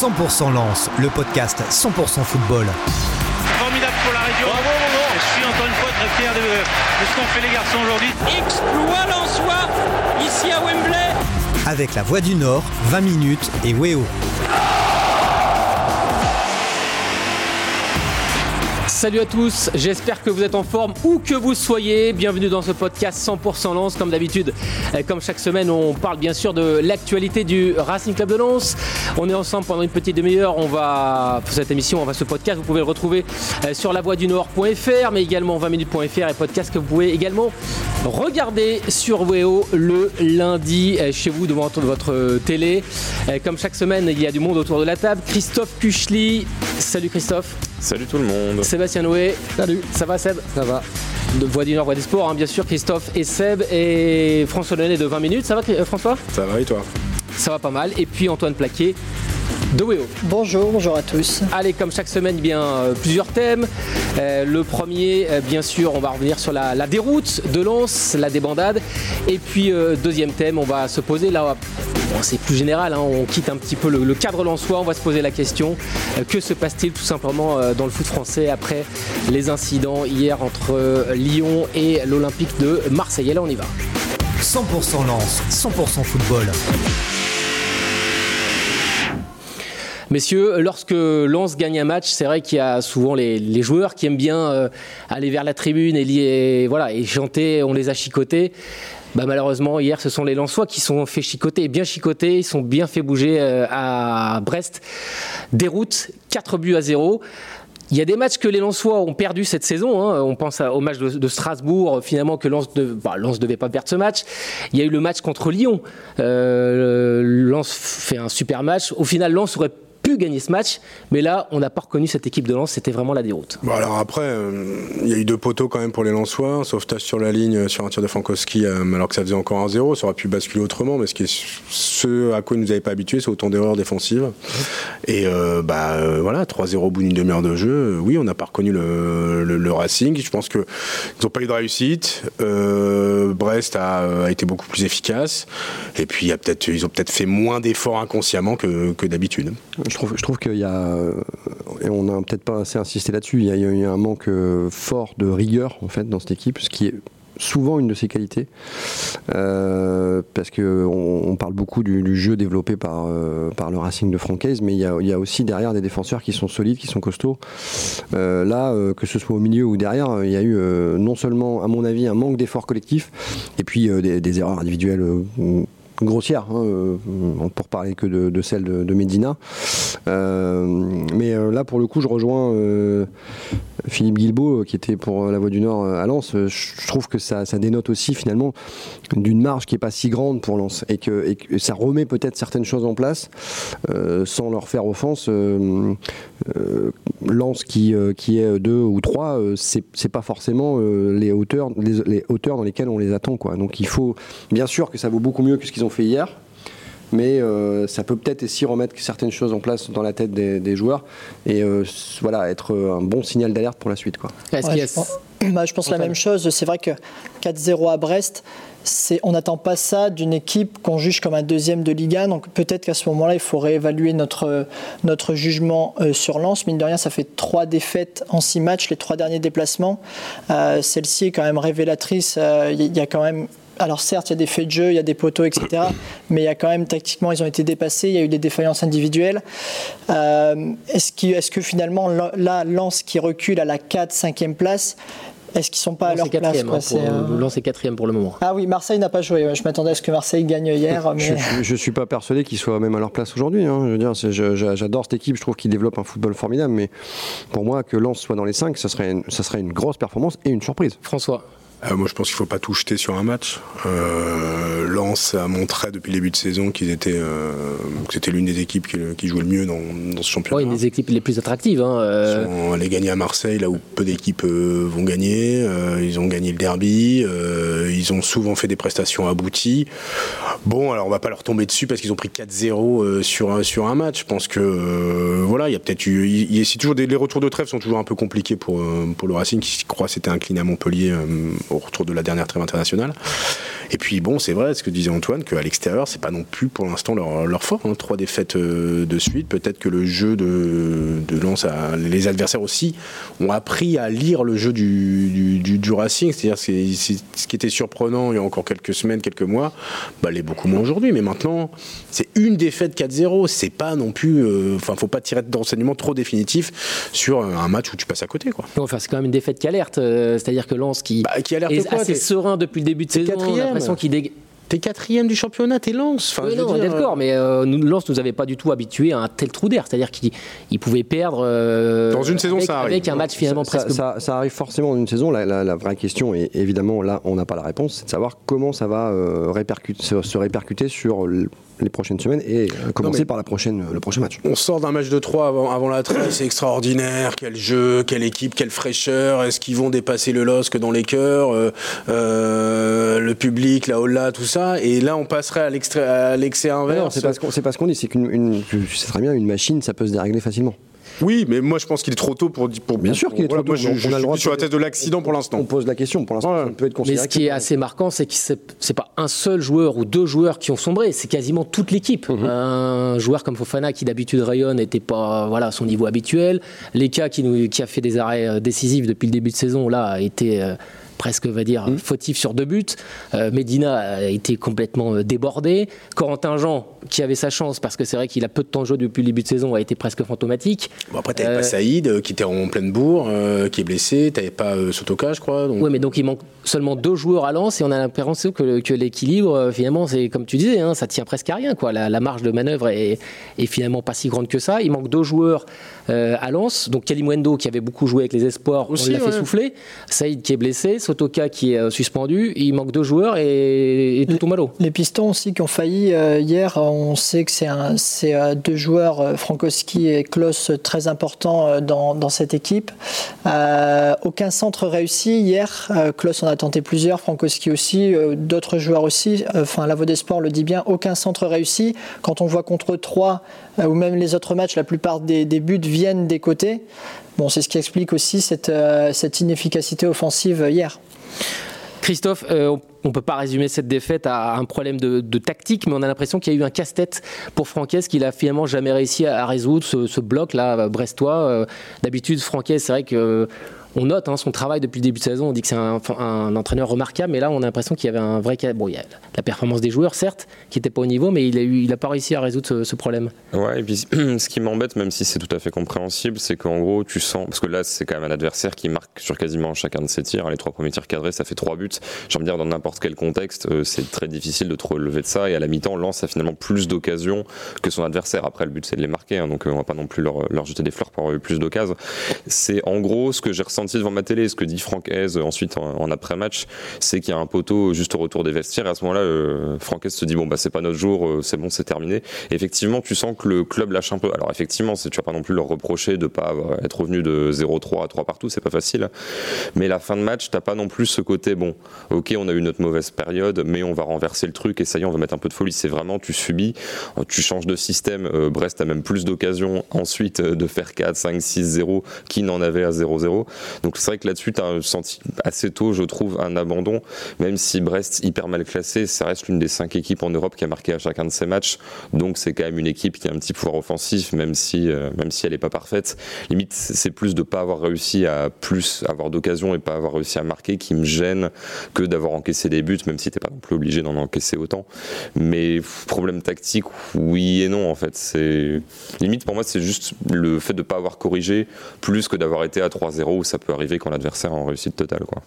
100% Lance, le podcast 100% football. Formidable pour la région. Je suis encore une fois très fier de, de ce qu'ont fait les garçons aujourd'hui. Exploit Lensois ici à Wembley. Avec la Voix du Nord, 20 minutes et Weo. Salut à tous, j'espère que vous êtes en forme où que vous soyez. Bienvenue dans ce podcast 100% Lens. Comme d'habitude, euh, comme chaque semaine, on parle bien sûr de l'actualité du Racing Club de Lens. On est ensemble pendant une petite demi-heure. On va, pour cette émission, on va ce podcast, vous pouvez le retrouver euh, sur lavoidunord.fr, mais également 20minutes.fr et podcast que vous pouvez également regarder sur Weo le lundi euh, chez vous devant votre télé. Comme chaque semaine, il y a du monde autour de la table. Christophe Kuchli. Salut Christophe. Salut tout le monde. Sébastien Noé. Salut. Ça va Seb? Ça va. De Voix du Nord, Voix des Sports, hein, bien sûr. Christophe et Seb et François Lenné de 20 minutes. Ça va euh, François? Ça va et toi? Ça va pas mal. Et puis Antoine Plaquet de Weo. Bonjour, bonjour à tous. Allez, comme chaque semaine, eh bien euh, plusieurs thèmes. Euh, le premier, euh, bien sûr, on va revenir sur la, la déroute de Lens, la débandade. Et puis, euh, deuxième thème, on va se poser là. Bon, c'est plus général, hein, on quitte un petit peu le, le cadre lensois, on va se poser la question euh, que se passe-t-il tout simplement euh, dans le foot français après les incidents hier entre euh, Lyon et l'Olympique de Marseille? Et là, on y va. 100% Lance, 100% football. Messieurs, lorsque Lens gagne un match, c'est vrai qu'il y a souvent les, joueurs qui aiment bien euh, aller vers la tribune et, voilà, et chanter, on les a chicotés. Bah, malheureusement, hier, ce sont les Lensois qui sont fait chicoter, bien chicotés, ils sont bien fait bouger euh, à Brest. Déroute, 4 buts à 0. Il y a des matchs que les Lensois ont perdu cette saison. hein. On pense au match de, Strasbourg, finalement que Lens ne bah, devait pas perdre ce match. Il y a eu le match contre Lyon. Euh, Lens fait un super match. Au final, Lens aurait pu gagner ce match, mais là, on n'a pas reconnu cette équipe de Lens. C'était vraiment la déroute. Bon alors après, euh, il y a eu deux poteaux quand même pour les Lensois, un sauvetage sur la ligne euh, sur un tir de Frankowski euh, alors que ça faisait encore un 0 ça aurait pu basculer autrement, mais ce, qui est, ce à quoi ils nous avaient pas habitués, c'est autant d'erreurs défensives. Et euh, bah euh, voilà, 3-0 au bout d'une demi-heure de jeu, oui, on n'a pas reconnu le, le- le Racing. Je pense que ils n'ont pas eu de réussite. Euh, Brest a, a été beaucoup plus efficace. Et puis il y a peut-être, ils ont peut-être fait moins d'efforts inconsciemment que, que d'habitude. Je je trouve qu'il y a, euh, et on n'a peut-être pas assez insisté là-dessus, il y a, eu un manque euh, fort de rigueur en fait dans cette équipe, ce qui est souvent une de ses qualités, Euh, parce que on, on parle beaucoup du, jeu développé par, par le Racing de Francaise, mais il y, a, aussi derrière des défenseurs qui sont solides, qui sont costauds. Là, que ce soit au milieu ou derrière, il y a eu non seulement, à mon avis, un manque d'effort collectif, et puis des, des erreurs individuelles. Grossières, hein, euh, pour parler que de, celle de, Medina. Euh, mais euh, là, pour le coup, je rejoins Philippe Guilbeault, qui était pour la Voix du Nord à Lens. Je trouve que ça, ça dénote aussi finalement d'une marge qui n'est pas si grande pour Lens et que, ça remet peut-être certaines choses en place sans leur faire offense. Lens qui, qui est deux ou trois, euh, c'est c'est pas forcément les, hauteurs, les, hauteurs dans lesquelles on les attend. Donc il faut, bien sûr que ça vaut beaucoup mieux que ce qu'ils ont fait hier, mais euh, ça peut peut-être aussi remettre certaines choses en place dans la tête des, des joueurs et euh, voilà, être euh, un bon signal d'alerte pour la suite. Quoi. Est-ce Ouais, qu'il y a- je pense, bah, je pense la même chose. C'est vrai que 4-0 à Brest, c'est, on n'attend pas ça d'une équipe qu'on juge comme un deuxième de Liga. Donc peut-être qu'à ce moment-là, il faut réévaluer notre, notre jugement euh, sur Lens. Mine de rien, ça fait trois défaites en six matchs, les trois derniers déplacements. Euh, celle-ci est quand même révélatrice. Euh, Il y, y a quand même. Alors certes, il y a des faits de jeu, il y a des poteaux, etc. Mais il y a quand même tactiquement, ils ont été dépassés. Il y a eu des défaillances individuelles. Euh, est-ce, que finalement, là, Lens qui recule à la 4 5e place, est-ce qu'ils sont pas à leur est quatrième, place hein, quoi, pour- c'est, euh, Lens est quatrième pour le moment. Ah oui, Marseille n'a pas joué. Je m'attendais à ce que Marseille gagne hier. Je, Mais... je, je suis pas persuadé qu'ils soient même à leur place aujourd'hui. hein. Je veux dire, c'est- je- je- j'adore cette équipe, je trouve qu'ils développent un football formidable, mais pour moi, que Lens soit dans les 5, ça serait, une, ça serait une grosse performance et une surprise. François, Euh, moi, je pense qu'il faut pas tout jeter sur un match. Euh, Lens a montré depuis le début de saison qu'ils étaient, euh, que c'était l'une des équipes qui, qui jouait le mieux dans, dans ce championnat. une des équipes les plus attractives. hein, euh, Ils sont allés gagner à Marseille, là où peu d'équipes vont gagner. Ils ont gagné le derby. ils ont souvent fait des prestations abouties. Bon, alors on va pas leur tomber dessus parce qu'ils ont pris 4-0 euh, sur, un- sur un match. Je pense que voilà, il y a peut-être eu. y toujours des, les retours de trêve sont toujours un peu compliqués pour, pour le Racing qui je crois s'était incliné à Montpellier au retour de la dernière trêve internationale. Et puis bon, c'est vrai, ce que disait Antoine, qu'à l'extérieur, c'est pas non plus pour l'instant leur, leur fort. hein. Trois défaites euh, de suite. Peut-être que le jeu de, de Lens, a- les adversaires aussi, ont appris à lire le jeu du, du, du- du Racing. C'est-à-dire c'est- c'est- ce qui était surprenant il y a encore quelques semaines, quelques mois, bah, l'est beaucoup moins aujourd'hui. Mais maintenant, c'est une défaite 4-0. C'est pas non plus. euh, Enfin, faut pas tirer d'enseignement trop définitif sur un match où tu passes à côté, quoi. Enfin, c'est quand même une défaite qui alerte. euh, C'est-à-dire que Lens, qui Bah, qui alerte est quoi, assez serein depuis le début de saison, quatrième. L'impression qu'il dég... T'es quatrième du championnat, t'es lance. Enfin, Oui, non, on est dire, d'accord, mais euh, nous, Lens nous avait pas du tout habitués à un tel trou d'air. C'est-à-dire qu'il il pouvait perdre euh, Dans une saison, avec, ça arrive. avec un match finalement ça, presque. ça- ça arrive forcément dans une saison. La, la- la vraie question, et évidemment là on n'a pas la réponse, c'est de savoir comment ça va euh, se, se répercuter sur les prochaines semaines et euh, commencer par la prochaine, le prochain match. On sort d'un match de 3 avant, avant la trêve, c'est extraordinaire. Quel jeu, quelle équipe, quelle fraîcheur. Est-ce qu'ils vont dépasser le LOSC dans les cœurs, euh, euh, le public, la holla, tout ça? Et là, on passerait à l'excès Non, inverse. c'est pas ce qu'on c'est pas ce qu'on dit, c'est qu'une, sais très bien, une machine, ça peut se dérégler facilement. Oui, mais moi, je pense qu'il est trop tôt pour. pour Bien sûr qu'il est voilà, trop tôt. Moi, je, On je a le suis sur la thèse de l'accident pour l'instant. On pose la question, pour l'instant, Ouais. ça peut être Mais ce qui est assez marquant, c'est que c'est c'est pas un seul joueur ou deux joueurs qui ont sombré, c'est quasiment toute l'équipe. Mhm. Un joueur comme Fofana qui d'habitude rayonne n'était pas voilà à son niveau habituel. Leka qui, nous- qui a fait des arrêts euh, décisifs depuis le début de saison là a été euh, presque va dire Mhm. fautif sur deux buts. Euh, Medina a été complètement euh, débordé. Corentin Jean qui avait sa chance parce que c'est vrai qu'il a peu de temps de jeu depuis le début de saison a été presque fantomatique. Bon, après, t'avais Euh, pas Saïd, euh, qui était en pleine bourre, euh, qui est blessé. T'avais pas Sotoka, je crois. Donc... Oui, mais donc il manque seulement deux joueurs à Lens et on a l'impression que, que l'équilibre, euh, finalement, c'est comme tu disais, hein, ça tient presque à rien. Quoi. La, la marge de manœuvre est, est finalement pas si grande que ça. Il manque deux joueurs euh, à Lens. Donc Kalimwendo qui avait beaucoup joué avec les espoirs, Aussi, on l'a fait souffler. Saïd qui est blessé, Sotoka qui est euh, suspendu. Il manque deux joueurs et, et tout malo. Les Pistons aussi qui ont failli euh, hier, on sait que c'est un- c'est, euh, deux joueurs, euh, Frankowski et Klos, très importants euh, dans, dans cette équipe. Euh, aucun centre réussi hier. Euh, Klos en a tenté plusieurs, Frankowski aussi, euh, d'autres joueurs aussi. Euh, Enfin, la des Sports le dit bien, aucun centre réussi. Quand on voit contre 3 ou même les autres matchs, la plupart des, buts viennent des côtés. Bon, c'est ce qui explique aussi cette, euh, inefficacité offensive hier. Christophe, euh, on ne peut pas résumer cette défaite à un problème de, tactique, mais on a l'impression qu'il y a eu un casse-tête pour Franquès qu'il a finalement jamais réussi à, résoudre ce, bloc-là brestois. Euh, D'habitude, Franquès, c'est vrai que euh, on note hein, son travail depuis le début de saison, on dit que c'est un, entraîneur remarquable, mais là on a l'impression qu'il y avait un vrai. Bon, il y a la performance des joueurs, certes, qui n'était pas au niveau, mais il n'a il a pas réussi à résoudre ce, problème. Ouais, et puis ce qui m'embête, même si c'est tout à fait compréhensible, c'est qu'en gros, tu sens, parce que là, c'est quand même un adversaire qui marque sur quasiment chacun de ses tirs. Les trois premiers tirs cadrés, ça fait trois buts. J'ai envie dire, dans n'importe quel contexte, euh, c'est très difficile de trop relever de ça. Et à la mi-temps, Lens a finalement plus d'occasions que son adversaire. Après, le but, c'est de les marquer, hein, donc euh, on va pas non plus leur, leur jeter des fleurs pour avoir eu plus d'occasions. C'est en gros ce que j'ai ressenti devant ma télé, ce que dit Franck Hez ensuite en, après-match, c'est qu'il y a un poteau juste au retour des vestiaires. Et à ce moment-là, euh, Franck Hez se dit bon bah c'est pas notre jour, euh, c'est bon, c'est terminé. Effectivement, tu sens que le club lâche un peu. Alors effectivement, tu vas pas non plus leur reprocher de pas être revenu de 0-3 à 3 partout, c'est pas facile. Mais la fin de match, t'as pas non plus ce côté bon. Ok, on a eu notre mauvaise période, mais on va renverser le truc et ça y est, on va mettre un peu de folie. C'est vraiment tu subis, tu changes de système. Euh, Brest a même plus d'occasions ensuite euh, de faire 4, 5, 6, 0 qui n'en avait à 0-0. Donc c'est vrai que là-dessus, tu as senti assez tôt, je trouve, un abandon, même si Brest, hyper mal classé, ça reste l'une des cinq équipes en Europe qui a marqué à chacun de ses matchs. Donc c'est quand même une équipe qui a un petit pouvoir offensif, même si, euh, même si elle n'est pas parfaite. Limite, c'est plus de pas avoir réussi à plus avoir d'occasions et pas avoir réussi à marquer qui me gêne que d'avoir encaissé des buts, même si t'es pas non plus obligé d'en encaisser autant. Mais problème tactique, oui et non en fait. Limite pour moi, c'est juste le fait de pas avoir corrigé plus que d'avoir été à 3-0 où ça peut arriver quand l'adversaire est en réussite totale. Quoi.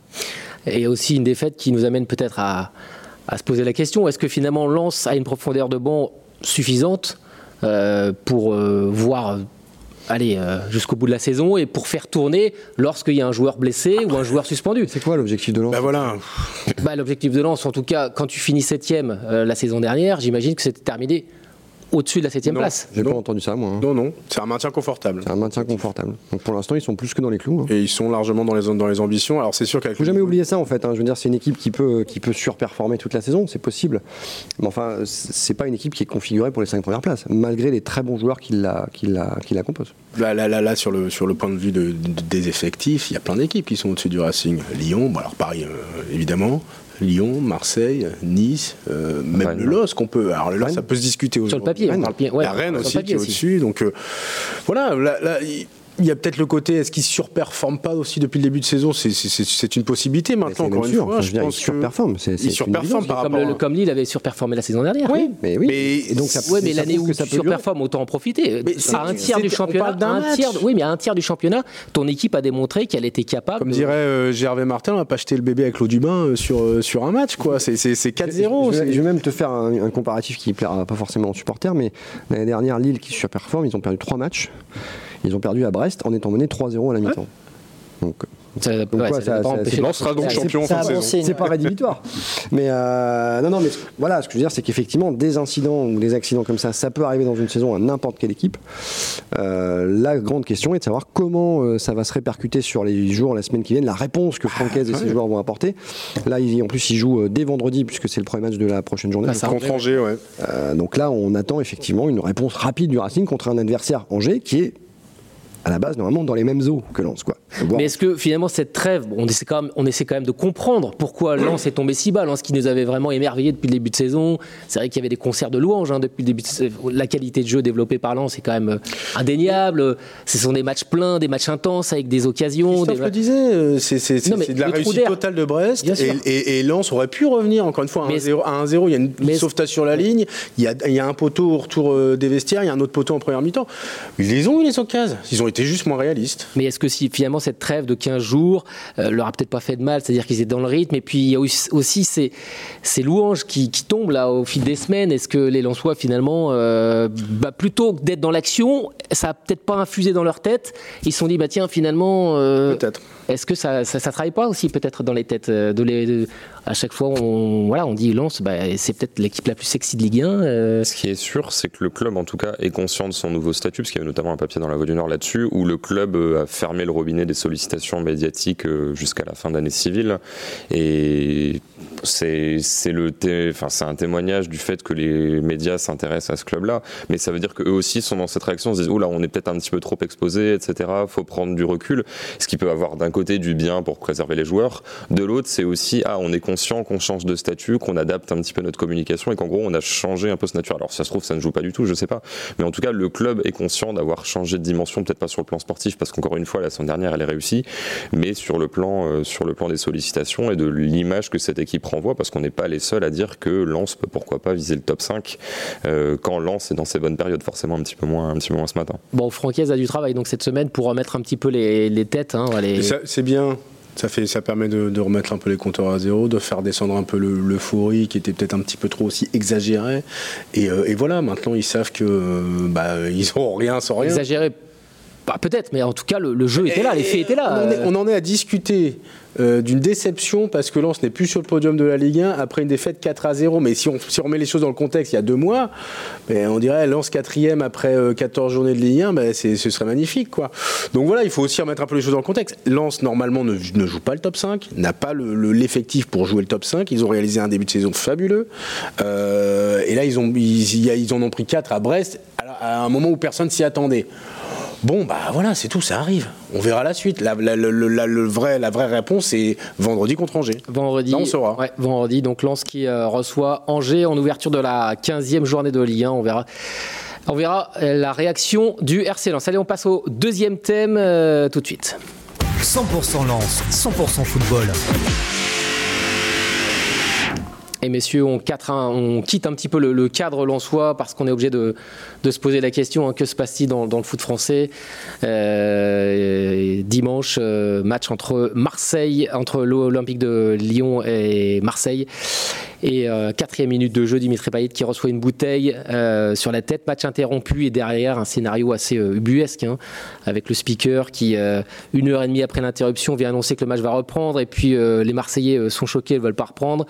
Et aussi une défaite qui nous amène peut-être à, à se poser la question est-ce que finalement Lens a une profondeur de banc suffisante euh, pour euh, voir aller euh, jusqu'au bout de la saison et pour faire tourner lorsqu'il y a un joueur blessé ou un joueur suspendu? C'est quoi l'objectif de Lens? Bah voilà. bah, L'objectif de Lens, en tout cas, quand tu finis septième euh, la saison dernière, j'imagine que c'était terminé au-dessus de la septième Non. place. J'ai pas entendu ça, moi. hein. Non, non, c'est un maintien confortable. C'est un maintien confortable. Donc pour l'instant, ils sont plus que dans les clous. hein. Et ils sont largement dans les, dans les ambitions. Alors c'est sûr qu'avec faut jamais oublier ça en fait. hein. Je veux dire, c'est une équipe qui peut, qui peut surperformer toute la saison, c'est possible. Mais enfin, c'est pas une équipe qui est configurée pour les cinq premières places, malgré les très bons joueurs qui la, qui la, qui la composent. Là, là, là, là, sur, le, sur le point de vue de- de- des effectifs, il y a plein d'équipes qui sont au-dessus du Racing. Lyon, bon, alors Paris, euh, évidemment. Lyon, Marseille, Nice, euh, même Rennes. le LOSC qu'on peut. Alors le LOSC, ça peut se discuter Sur le aujourd'hui. papier, on Rennes. parle bien- ouais, la Rennes aussi papier qui est au-dessus. Donc euh, voilà, là, là, il y a peut-être le côté, est-ce qu'ils surperforment pas aussi depuis le début de saison? C'est- une possibilité maintenant, encore même une sûr. fois. Enfin, je je veux dire, pense que- une surperforment évidence. par Comme, rapport le- à- comme Lille avait surperformé la saison dernière. Oui, mais oui. Mais- donc ça, Ouais, mais ça l'année où tu ça durer. surperformes, autant en profiter. Mais à un tiers du championnat, un tiers, oui, mais à un tiers du championnat, ton équipe a démontré qu'elle était capable. Comme de- dirait euh, Gervais Martin, on va pas jeter le bébé avec l'eau du bain euh, sur, euh, sur un match, quoi. C'est- C'est c'est 4-0. Je, vais- c'est- je vais même te faire un, un comparatif qui ne plaira pas forcément aux supporters, mais l'année dernière, Lille qui surperforme, ils ont perdu 3 matchs. Ils ont perdu à Brest en étant menés 3-0 à la mi-temps. Donc, Ça, ouais, quoi, de- Lens sera donc champion fin de saison. c'est pas rédhibitoire. Mais euh, non, non, mais voilà, ce que je veux dire, c'est qu'effectivement, des incidents ou des accidents comme ça, ça peut arriver dans une saison à n'importe quelle équipe. Euh, la grande question est de savoir comment euh, ça va se répercuter sur les jours, la semaine qui viennent, la réponse que Francaise et ses joueurs vont apporter. Là, ils- en plus, ils jouent dès vendredi, puisque c'est le premier match de la prochaine journée. Ah, Contre Angers, ouais. Donc là, on attend effectivement une réponse rapide du Racing contre un adversaire Angers qui est à la base normalement dans les mêmes eaux que Lens. Quoi. Mais est-ce que finalement cette trêve, on, essaie quand même, on essaie quand même de comprendre pourquoi Lens est tombé si bas, Lens qui nous avait vraiment émerveillé depuis le début de saison. C'est vrai qu'il y avait des concerts de louanges hein, depuis le début de saison. La qualité de jeu développée par Lens est quand même euh, indéniable. Ce sont des matchs pleins, des matchs intenses avec des occasions. Des- le disait, euh, c'est de la réussite totale de Brest. Et, et, et Lens aurait pu revenir, encore une fois, à Mais- 1-0. À 1-0, il y a une sauvetage sur la ligne, il y a, il y a un poteau au retour euh, des vestiaires, il y a un autre poteau en première mi-temps. Ils les ont eu, les occasions. Ils ont été juste moins réalistes. Mais est-ce que si finalement cette trêve de 15 jours euh, leur a peut-être pas fait de mal, c'est-à-dire qu'ils étaient dans le rythme, et puis il y a aussi, ces, louanges qui, qui tombent là au fil des semaines. Est-ce que les Lensois finalement, euh, bah, plutôt que d'être dans l'action, ça a peut-être pas infusé dans leur tête Ils se sont dit bah tiens finalement, euh, Peut-être. Est-ce que ça, ça, travaille pas aussi peut-être dans les têtes euh, de à chaque fois on voilà on dit Lens, bah, c'est peut-être l'équipe la plus sexy de Ligue 1. euh, Ce qui est sûr, c'est que le club, en tout cas, est conscient de son nouveau statut, parce qu'il y avait notamment un papier dans la Voix du Nord là-dessus, où le club euh, a fermé le robinet des sollicitations médiatiques jusqu'à la fin d'année civile. Et c'est enfin, un témoignage du fait que les médias s'intéressent à ce club-là. Mais ça veut dire qu'eux aussi sont dans cette réaction, se disent, on est peut-être un petit peu trop exposé, etc. Faut prendre du recul. Ce qui peut avoir d'un côté du bien pour préserver les joueurs. De l'autre, c'est aussi, ah, on est conscient qu'on change de statut, qu'on adapte un petit peu notre communication et qu'en gros, on a changé un peu ce nature. Alors, si ça se trouve, ça ne joue pas du tout, je sais pas. Mais en tout cas, le club est conscient d'avoir changé de dimension, peut-être pas sur le plan sportif, parce qu'encore une fois, la semaine dernière, elle est réussie, mais sur le plan, euh, sur le plan des sollicitations et de l'image que cette équipe renvoie, parce qu'on n'est pas les seuls à dire que Lens peut pourquoi pas viser le top 5 euh, quand Lens est dans ses bonnes périodes, forcément un petit peu moins, un petit peu moins ce matin. Bon, Francaise a du travail donc cette semaine pour remettre un petit peu les, les têtes. hein, les- Et ça, C'est bien. Ça, fait, ça permet de, de remettre un peu les compteurs à zéro, de faire descendre un peu le- l'euphorie qui était peut-être un petit peu trop aussi exagérée. Et, euh, et voilà, maintenant ils savent que euh, bah, ils n'auront rien sans rien. exagéré. Bah, peut-être, mais en tout cas, le, le jeu était là, les faits étaient là. On en est, on en est à discuter euh, d'une déception parce que Lens n'est plus sur le podium de la Ligue 1 après une défaite 4 à 0. Mais si on, si remet les choses dans le contexte, il y a deux mois, ben, on dirait Lens quatrième après euh, 14 journées de Ligue 1, ben, ce serait magnifique. Quoi. Donc voilà, il faut aussi remettre un peu les choses dans le contexte. Lens, normalement, ne, joue pas le top 5, n'a pas le- le- l'effectif pour jouer le top 5. Ils ont réalisé un début de saison fabuleux. Euh, et là, ils, ont, en ont pris 4 à Brest à, à un moment où personne s'y attendait. Bon, bah voilà, c'est tout, ça arrive. On verra la suite. La, la- le- le- la- le vrai, la vraie réponse, c'est vendredi contre Angers. Vendredi, Là, on saura. Ouais, vendredi, donc Lens qui euh, reçoit Angers en ouverture de la 15e journée de Ligue 1. On verra. On verra euh, la réaction du RC Lens. Allez, on passe au deuxième thème euh, tout de suite. 100% Lens, 100% football. Et messieurs, on, quitte un petit peu le, le cadre lensois parce qu'on est obligé de, se poser la question hein, que se passe-t-il dans, le foot français Euh, Dimanche, euh, match entre Marseille, entre l'Olympique de Lyon et Marseille. Et euh, quatrième minute de jeu, Dimitri Payet qui reçoit une bouteille sur la tête, match interrompu et derrière un scénario assez ubuesque hein, avec le speaker qui, une heure et demie après l'interruption, vient annoncer que le match va reprendre et puis les Marseillais sont choqués, ne veulent pas reprendre.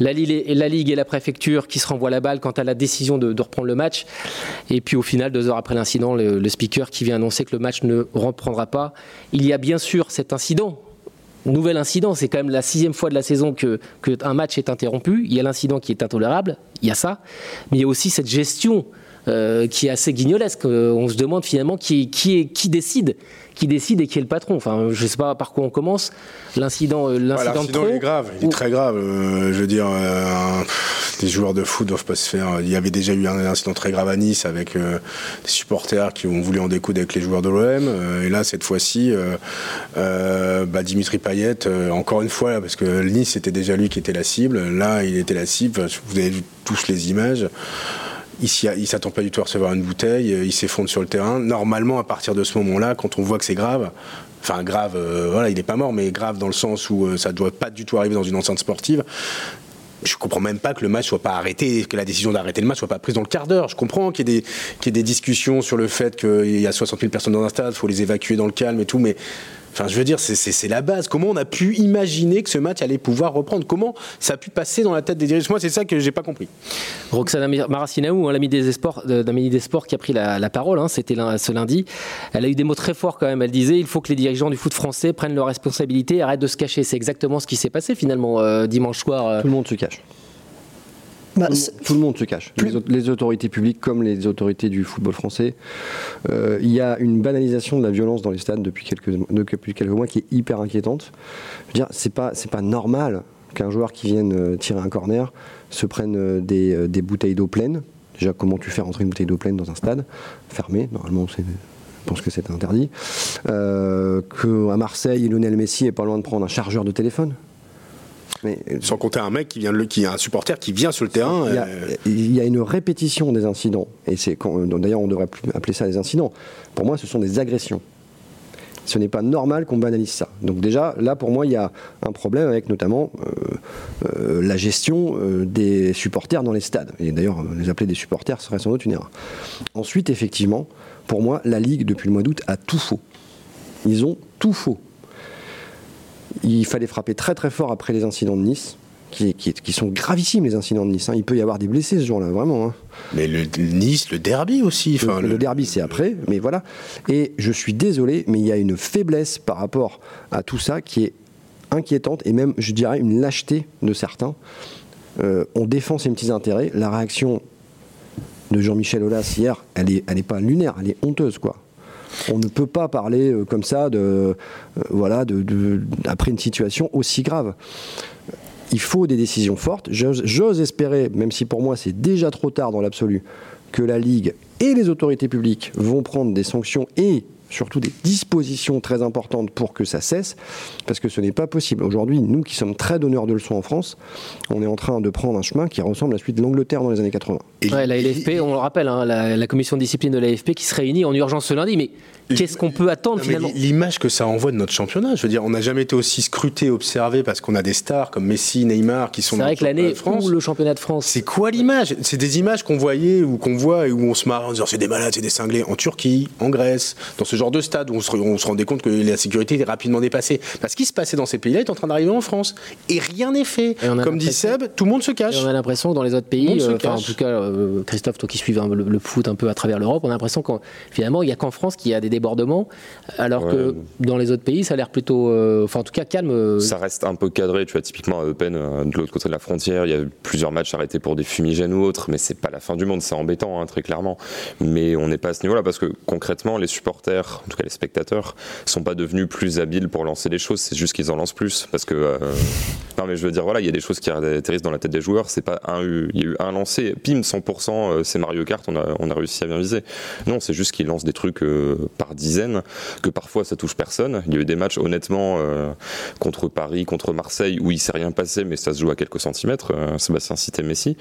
La Ligue, la Ligue et la préfecture qui se renvoient la balle quant à la décision de, reprendre le match. Et puis au final, deux heures après l'incident, le, le speaker qui vient annoncer que le match ne reprendra pas. Il y a bien sûr cet incident Nouvel incident, c'est quand même la sixième fois de la saison que, que un match est interrompu. Il y a l'incident qui est intolérable. il y a ça, mais il y a aussi cette gestion euh, qui est assez guignolesque. Euh, on se demande finalement qui, qui, est, qui décide qui décide et qui est le patron. Enfin, je ne sais pas par quoi on commence. L'incident, euh, l'incident ouais, est grave, il est très grave. je veux dire, des joueurs de foot doivent pas se faire. Il y avait déjà eu un incident très grave à Nice avec des supporters qui ont voulu en découdre avec les joueurs de l'OM. et là, cette fois-ci, bah, Dimitri Payet, encore une fois, parce que Nice c'était déjà lui qui était la cible. Là, il était la cible. Vous avez vu tous les images. Il ne s'attend pas du tout à recevoir une bouteille, il s'effondre sur le terrain. Normalement, à partir de ce moment-là, quand on voit que c'est grave, enfin grave, euh, voilà, il n'est pas mort, mais grave dans le sens où euh, ça ne doit pas du tout arriver dans une enceinte sportive. Je comprends même pas que le match soit pas arrêté, que la décision d'arrêter le match soit pas prise dans le quart d'heure. Je comprends qu'il y, ait des discussions sur le fait qu'il y a 60 000 personnes dans un stade, il faut les évacuer dans le calme et tout, mais Enfin, je veux dire, c'est la base. Comment on a pu imaginer que ce match allait pouvoir reprendre? Comment ça a pu passer dans la tête des dirigeants? Moi, c'est ça que j'ai pas compris. Roxana Maracinaou, hein, l'ami des sports, des sports qui a pris la, parole, hein, c'était ce lundi. Elle a eu des mots très forts quand même. Elle disait il faut que les dirigeants du foot français prennent leurs responsabilités et arrêtent de se cacher. C'est exactement ce qui s'est passé finalement euh, dimanche soir. Euh. Tout le monde se cache. Bah, tout, le monde se cache. Les, autorités publiques comme les autorités du football français. Euh, il y a une banalisation de la violence dans les stades depuis quelques, depuis quelques mois qui est hyper inquiétante. Je veux dire, c'est pas, c'est pas normal qu'un joueur qui vienne euh, tirer un corner se prenne euh, des, des bouteilles d'eau pleines. Déjà, comment tu fais rentrer une bouteille d'eau pleine dans un stade fermé? Normalement, c'est je pense que c'est interdit. Euh, Qu'à Marseille, Lionel Messi est pas loin de prendre un chargeur de téléphone. Mais, Sans compter un mec qui vient, qui est un supporter qui vient sur le terrain. Il y a, une répétition des incidents, et c'est d'ailleurs on devrait appeler ça des incidents. Pour moi, ce sont des agressions. Ce n'est pas normal qu'on banalise ça. Donc déjà, là, pour moi, il y a un problème avec notamment euh, euh, la gestion euh, des supporters dans les stades. Et d'ailleurs, les appeler des supporters serait sans doute une erreur. Ensuite, effectivement, pour moi, la Ligue, depuis le mois d'août, a tout faux. Ils ont tout faux il fallait frapper très très fort après les incidents de Nice. Qui, sont gravissimes les incidents de Nice. Hein. Il peut y avoir des blessés ce jour-là, vraiment. Hein. Mais le Nice, le derby aussi. le, derby, c'est après, mais voilà. Et je suis désolé, mais il y a une faiblesse par rapport à tout ça qui est inquiétante et même, je dirais, une lâcheté de certains. Euh, on défend ses petits intérêts. La réaction de Jean-Michel Aulas hier, elle n'est elle est pas lunaire, elle est honteuse, quoi. On ne peut pas parler euh, comme ça de, euh, voilà, après une situation aussi grave. Il faut des décisions fortes. J'ose espérer, même si pour moi c'est déjà trop tard dans l'absolu, que la Ligue et les autorités publiques vont prendre des sanctions et surtout des dispositions très importantes pour que ça cesse, parce que ce n'est pas possible. Aujourd'hui, nous qui sommes très donneurs de leçons en France, on est en train de prendre un chemin qui ressemble à celui de l'Angleterre dans les années 80. la LFP, on le rappelle, hein, la, la, commission de discipline de la LFP qui se réunit en urgence ce lundi, mais Qu'est-ce qu'on peut attendre finalement L'image que ça envoie de notre championnat, je veux dire, on n'a jamais été aussi scruté, observé parce qu'on a des stars comme Messi, Neymar qui sont. C'est vrai que l'année où le championnat de France. C'est quoi l'image? C'est des images qu'on voyait ou qu'on voit et où on se marre en disant c'est des malades, c'est des cinglés en Turquie, en Grèce, dans ce genre de stade où on se, rendait compte que la sécurité était rapidement dépassée. Parce ce qui se passait dans ces pays-là est en train d'arriver en France et rien n'est fait. Comme dit Seb, tout le monde se cache. on a l'impression que dans les autres pays, euh, en tout cas euh, Christophe, toi qui suives le, foot un peu à travers l'Europe, on a l'impression que finalement il n'y a qu'en France qu'il y a des débordements alors que dans les autres pays, ça a l'air plutôt, euh, enfin en tout cas calme. Euh. Ça reste un peu cadré, tu vois, typiquement à Eupen, euh, de l'autre côté de la frontière, il y a eu plusieurs matchs arrêtés pour des fumigènes ou autres, mais c'est pas la fin du monde, c'est embêtant, hein, très clairement. Mais on n'est pas à ce niveau-là parce que concrètement, les supporters, en tout cas les spectateurs, sont pas devenus plus habiles pour lancer des choses, c'est juste qu'ils en lancent plus. Parce que, non mais je veux dire, voilà, il y a des choses qui atterrissent dans la tête des joueurs, c'est pas un, il y a eu un lancé, pim, 100%, c'est Mario Kart, on a, on a réussi à bien viser. Non, c'est juste qu'ils lancent des trucs par dizaines que parfois ça touche personne. Il y a eu des matchs honnêtement euh, contre Paris, contre Marseille où il s'est rien passé mais ça se joue à quelques centimètres. Euh, Sébastien citait Messi.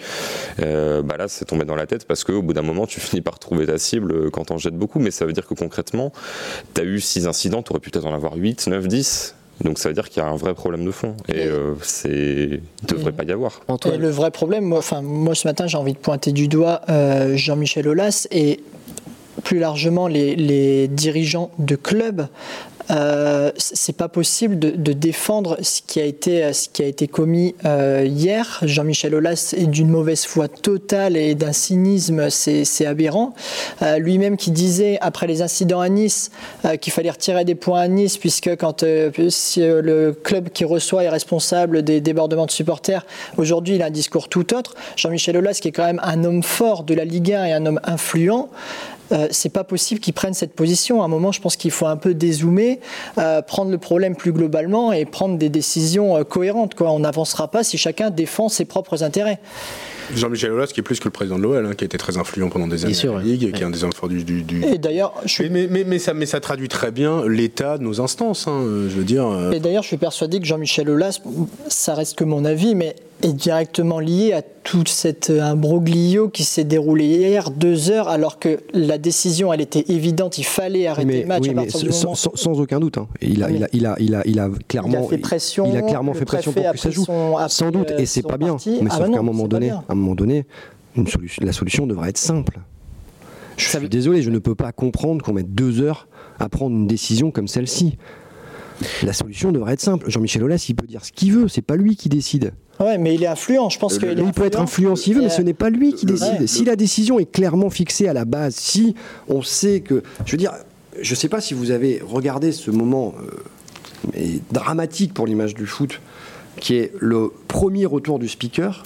Euh, bah là c'est tombé dans la tête parce qu'au bout d'un moment tu finis par trouver ta cible quand on jette beaucoup mais ça veut dire que concrètement tu as eu 6 incidents, tu aurais pu peut-être en avoir 8, 9, 10. Donc ça veut dire qu'il y a un vrai problème de fond et c'est il devrait pas y avoir. le vrai problème, moi, enfin moi ce matin j'ai envie de pointer du doigt Jean-Michel Aulas et plus largement les, dirigeants de clubs euh, c'est pas possible de, défendre ce qui a été, ce qui a été commis euh, hier. Jean-Michel Aulas est d'une mauvaise foi totale et d'un cynisme, c'est aberrant. Euh, Lui-même qui disait après les incidents à Nice euh, qu'il fallait retirer des points à Nice puisque quand le club qui reçoit est responsable des débordements de supporters, aujourd'hui il a un discours tout autre. Jean-Michel Aulas qui est quand même un homme fort de la Ligue 1 et un homme influent. Euh, c'est pas possible qu'ils prennent cette position. À un moment, je pense qu'il faut un peu dézoomer, euh, prendre le problème plus globalement et prendre des décisions euh, cohérentes. Quoi. On n'avancera pas si chacun défend ses propres intérêts. Jean-Michel Aulas, qui est plus que le président de l'OL, hein, qui a été très influent pendant des années sûr, la Ligue, ouais. et qui est un des hommes forts du. du, du... Et d'ailleurs, je suis... mais, mais, mais, ça, mais ça traduit très bien l'état de nos instances. Hein, je veux dire. Et d'ailleurs, je suis persuadé que Jean-Michel Aulas, ça reste que mon avis, mais est directement lié à tout cet imbroglio qui s'est déroulé hier, deux heures, alors que la décision, elle était évidente, il fallait arrêter mais, le match oui, à partir mais du sans, moment. sans, sans, aucun doute. Hein. Il, a, Oui. il, a, il, a, il, a, il a clairement, Il a fait pression, il a clairement fait pression pour que ça a joue. son- sans doute, euh, et c'est pas bien. parti. Mais Ah sauf bah qu'à un moment donné, à un moment donné, une solution, la solution devrait être simple. Je suis désolé, je ne peux pas comprendre qu'on mette deux heures à prendre une décision comme celle-ci. La solution devrait être simple. Jean-Michel Aulas, il peut dire ce qu'il veut, c'est pas lui qui décide. Ouais, mais il est influent. Je pense qu'il est Il peut être influent s'il veut, mais ce n'est pas lui qui décide. Ouais. Si la décision est clairement fixée à la base, si on sait que. Je veux dire, je ne sais pas si vous avez regardé ce moment euh, mais dramatique pour l'image du foot, qui est le premier retour du speaker.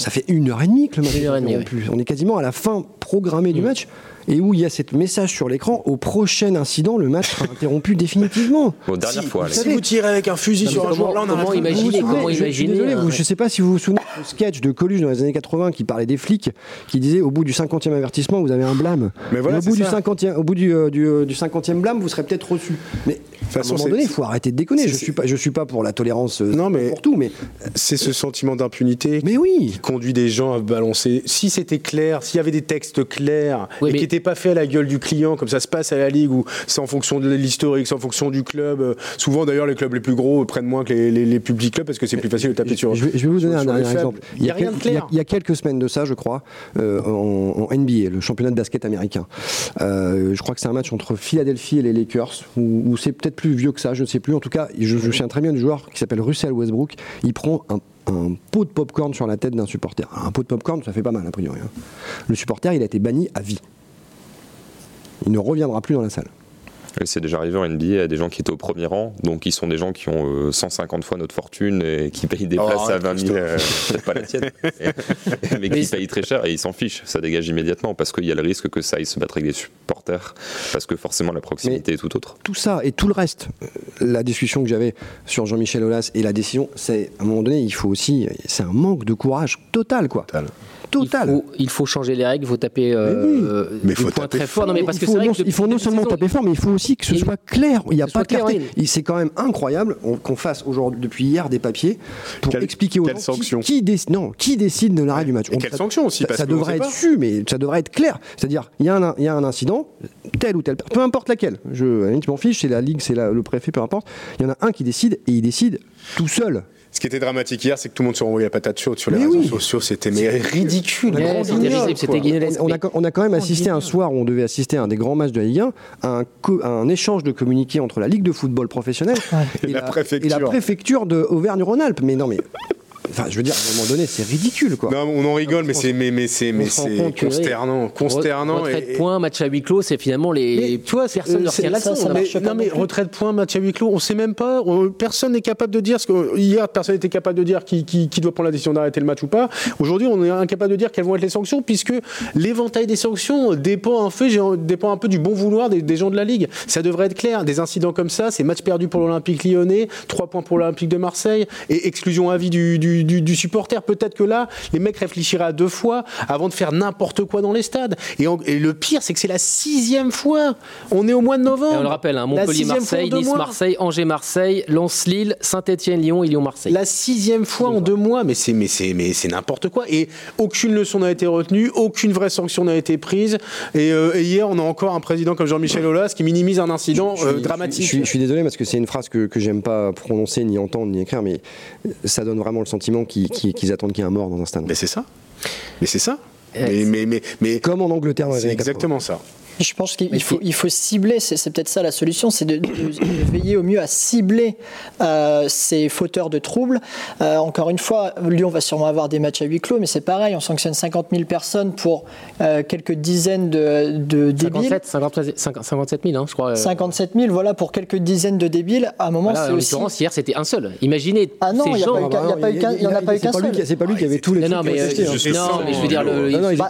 Ça fait une heure et demie que le match Une est heure interrompu. On est quasiment à la fin programmée du match. Et où il y a ce message sur l'écran, au prochain incident, le match sera interrompu définitivement. Bon, dernière fois, Si allez. vous tirez avec un fusil Non, sur un joueur, là, on a comment imaginer- Vous vous comment je imaginer, désolé, euh, vous- ouais. je ne sais pas si vous vous souvenez du sketch de Coluche dans les années 80 qui parlait des flics, qui disait au bout du 50e avertissement, vous avez un blâme. Mais voilà, au bout, du ça. 50e, au bout du, euh, du, euh, du 50e blâme, vous serez peut-être reçu. Mais à un moment donné, il faut arrêter de déconner. Je suis, pas- je suis pas pour la tolérance euh, Non, mais- pour tout, mais, C'est ce sentiment d'impunité mais oui. Conduit des gens à balancer. Si c'était clair, s'il y avait des textes clairs Oui, et mais- qui n'étaient pas faits à la gueule du client, comme ça se passe à la Ligue, où c'est en fonction de l'historique, c'est en fonction du club. euh, Souvent, d'ailleurs, les clubs les plus gros prennent moins que les, les- les plus petits clubs parce que c'est plus facile de taper sur. Je vais, je vais vous donner sur- un dernier exemple. Il n'y a rien de quel- il y a- clair. il y a quelques semaines de ça, je crois, euh, en, en NBA, le championnat de basket américain. Euh, je crois que c'est un match entre Philadelphie et les Lakers, ou, ou c'est peut-être plus vieux que ça, je ne sais plus. En tout cas, je, je me souviens très bien du joueur qui s'appelle Russell Westbrook. Il prend un, un pot de popcorn sur la tête d'un supporter. Un pot de popcorn, ça fait pas mal, a priori. hein. Le supporter, il a été banni à vie. Il ne reviendra plus dans la salle. Et c'est déjà arrivé en NBA à des gens qui étaient au premier rang, donc qui sont des gens qui ont euh, 150 fois notre fortune et qui payent des Oh, places à arrête, 20 000, euh, pas la tienne, mais qui payent très cher et ils s'en fichent. Ça dégage immédiatement parce qu'il y a le risque que ça aille se battre avec des supporters, parce que forcément la proximité est tout autre. tout ça et tout le reste, euh, la discussion que j'avais sur Jean-Michel Aulas et la décision, c'est à un moment donné, il faut aussi, c'est un manque de courage total, quoi. Total. Total. Il faut, il faut changer les règles, il faut taper euh, Mais des faut points taper très fort. Non, mais il parce que faut non, que depuis il faut non seulement saison, taper fort, mais il faut aussi que ce Il- soit clair. Il n'y a pas de clair, clarté. oui. C'est quand même incroyable on- qu'on fasse aujourd'hui, depuis hier, des papiers pour Quelle- expliquer aux gens qui- sanction qui, décide, non, qui décide de l'arrêt du match. Et On- quelle ça- sanction aussi, Ça, parce ça qu'on devrait être su, mais ça devrait être clair. C'est-à-dire, il y, a un- il y a un incident, tel ou tel, peu importe laquelle. Je, m'en fiche, c'est la ligue, c'est le préfet, peu importe. Il y en a un qui décide et il décide tout seul. Ce qui était dramatique hier, c'est que tout le monde se renvoyait la patate chaude sur les Mais réseaux oui. sociaux. C'était mais ridicule. Ouais, guignolesque. On a, mais- on a quand même assisté un soir où on devait assister à un des grands matchs de la Ligue 1, à un, co- à un échange de communiqués entre la Ligue de football professionnelle Et la préfecture. et la préfecture de Auvergne-Rhône-Alpes. Mais non, mais. Enfin, je veux dire, à un moment donné, c'est ridicule, quoi. Non, on en rigole, mais c'est mais, mais c'est consternant, consternant. Retraite et- point, match à huis clos, c'est finalement les vois, personnes euh, ça, pas non mais retraite point, match à huis clos, on sait même pas, on- personne n'est capable de dire ce que hier personne n'était capable de dire qui, qui- qui doit prendre la décision d'arrêter le match ou pas. Aujourd'hui, on est incapable de dire quelles vont être les sanctions puisque l'éventail des sanctions dépend en fait, j'ai- dépend un peu du bon vouloir des, des gens de la ligue. Ça devrait être clair. Des incidents comme ça, c'est match perdu pour l'Olympique Lyonnais, 3 points pour l'Olympique de Marseille et exclusion à vie du, du, du- du supporter. Peut-être que là, les mecs réfléchiraient à deux fois avant de faire n'importe quoi dans les stades. Et, en- et le pire, c'est que c'est la sixième fois. On est au mois de novembre. Et on le rappelle, hein, Montpellier-Marseille. Nice-Marseille, Angers-Marseille, Lens-Lille, Saint-Etienne-Lyon et Lyon-Marseille. La sixième fois en deux mois, mais c'est mais c'est mais c'est n'importe quoi. Et aucune leçon n'a été retenue, aucune vraie sanction n'a été prise. Et, euh, et hier, on a encore un président comme Jean-Michel Aulas qui minimise un incident Je euh, dramatique. Je suis, je suis désolé parce que c'est une phrase que, que j'aime pas prononcer, ni entendre, ni écrire, mais ça donne vraiment le sentiment qu'ils qu'ils- attendent qu'il y ait un mort dans un stade. Mais c'est ça. Mais c'est ça. Euh, Mais mais mais, mais Comme en Angleterre c'est années 80. exactement ça. Je pense qu'il faut, il faut cibler, c'est peut-être ça la solution, c'est de, de, de, veiller au mieux à cibler euh, ces fauteurs de troubles. Euh, encore une fois, Lyon va sûrement avoir des matchs à huis clos, mais c'est pareil, on sanctionne 50 000 personnes pour euh, quelques dizaines de, de débiles. 57, 57 000, hein, je crois. 57 000, voilà, pour quelques dizaines de débiles. À un moment, voilà, c'est en aussi... l'occurrence, hier, c'était un seul. Imaginez ah non, il n'y gens... a pas eu qu'un seul. C'est pas lui qui avait tous les non, mais, hein. non, mais je veux dire,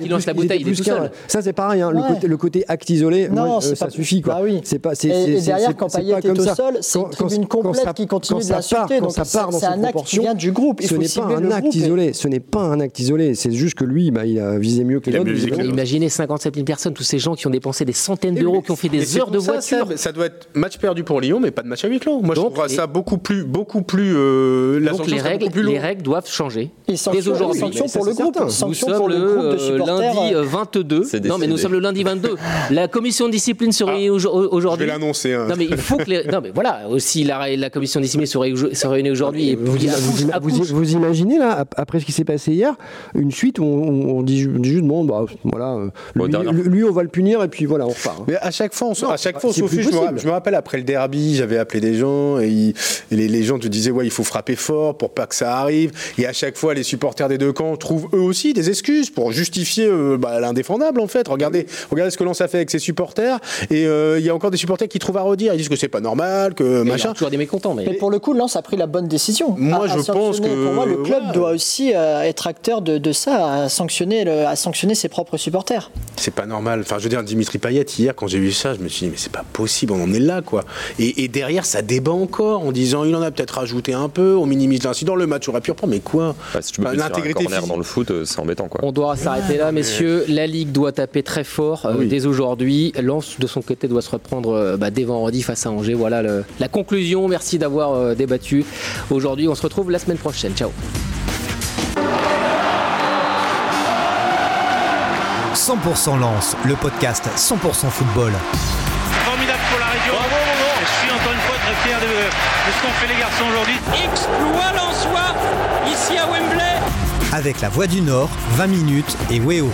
il, lance la bouteille, il est tout seul. Ça, c'est pareil. hein, le, Ouais. côté, le côté acte isolé, Non, moi, c'est euh, ça pas- suffit. Quoi. bah oui. C'est pas, c'est, Et- c'est- et c'est- derrière, quand Payet pas est comme au ça. sol, c'est une tribune quand complète ça- qui continue quand de l'insulter, donc ça c'est- part dans c'est ses un acte qui vient du groupe, il ce n'est pas un acte isolé. Ce n'est pas un acte isolé. C'est juste que lui, bah, il a visé mieux que les autres. Imaginez 57 000 personnes, tous ces gens qui ont dépensé des centaines d'euros, qui ont fait des heures de voiture. Ça, doit être match perdu pour Lyon, mais pas de match à huis clos. Moi, je trouverais et- ça beaucoup plus, beaucoup plus. euh, la Donc sanction les règles, les règles doivent changer. Dès aujourd'hui. ça, pour le groupe, sommes pour le groupe de euh, supporters. lundi euh, euh, 22. C'est Non, mais nous sommes le lundi 22. La commission de discipline se réunit aujo- Je vais aujourd'hui. l'annoncer. hein. Non mais il faut que les... non mais voilà aussi la, la commission de discipline se, réunit- se réunit aujourd'hui Vous, imaginez là, ap- après ce qui s'est passé hier, une suite où on, on dit, juste bon, bah voilà, euh, Bon, lui, on va le punir et puis voilà, on repart. hein. Mais à chaque fois, on, se- Non, à chaque bah, fois, on fiche. Je me, je rappelle après le derby, j'avais appelé des gens et, ils- et les, les gens te disaient ouais, il faut frapper fort pour pas que ça arrive. Et à chaque fois, les supporters des deux camps trouvent eux aussi des excuses pour justifier euh, bah, l'indéfendable en fait. Regardez, regardez ce que l'on a fait avec ses supporters. Et euh, il y a encore des supporters qui trouvent à redire. Ils disent que c'est pas normal, que Il y a machin. toujours des mécontents mais Mais pour le coup, Lens a pris la bonne décision. Moi, À- à je pense que- Pour moi, le club doit aussi euh, être acteur de, de ça, à sanctionner, le- à sanctionner ses propres supporters. C'est pas normal. Enfin, je veux dire, Dimitri Payet, hier, quand j'ai vu ça, je me suis dit, mais c'est pas possible, on en est là, quoi. Et, et derrière, ça débat encore en disant, il en a peut-être rajouté un peu, on minimise l'incident, le match aurait pu reprendre, mais quoi? Bah, si tu Bah, l'intégrité dans le foot, euh, c'est embêtant quoi. on doit s'arrêter là, messieurs. La Ligue doit taper très fort euh, Oui. dès aujourd'hui. Lens, de son côté, doit se reprendre euh, bah, dès vendredi face à Angers. Voilà le- la conclusion. Merci d'avoir euh, débattu aujourd'hui. On se retrouve la semaine prochaine. Ciao. 100% Lance, le podcast 100% football. Formidable pour la région. Je suis encore une fois très fier de, de ce qu'ont fait les garçons aujourd'hui. Exploit lensois ici à Wembley. Avec la Voix du Nord, 20 minutes et Weo.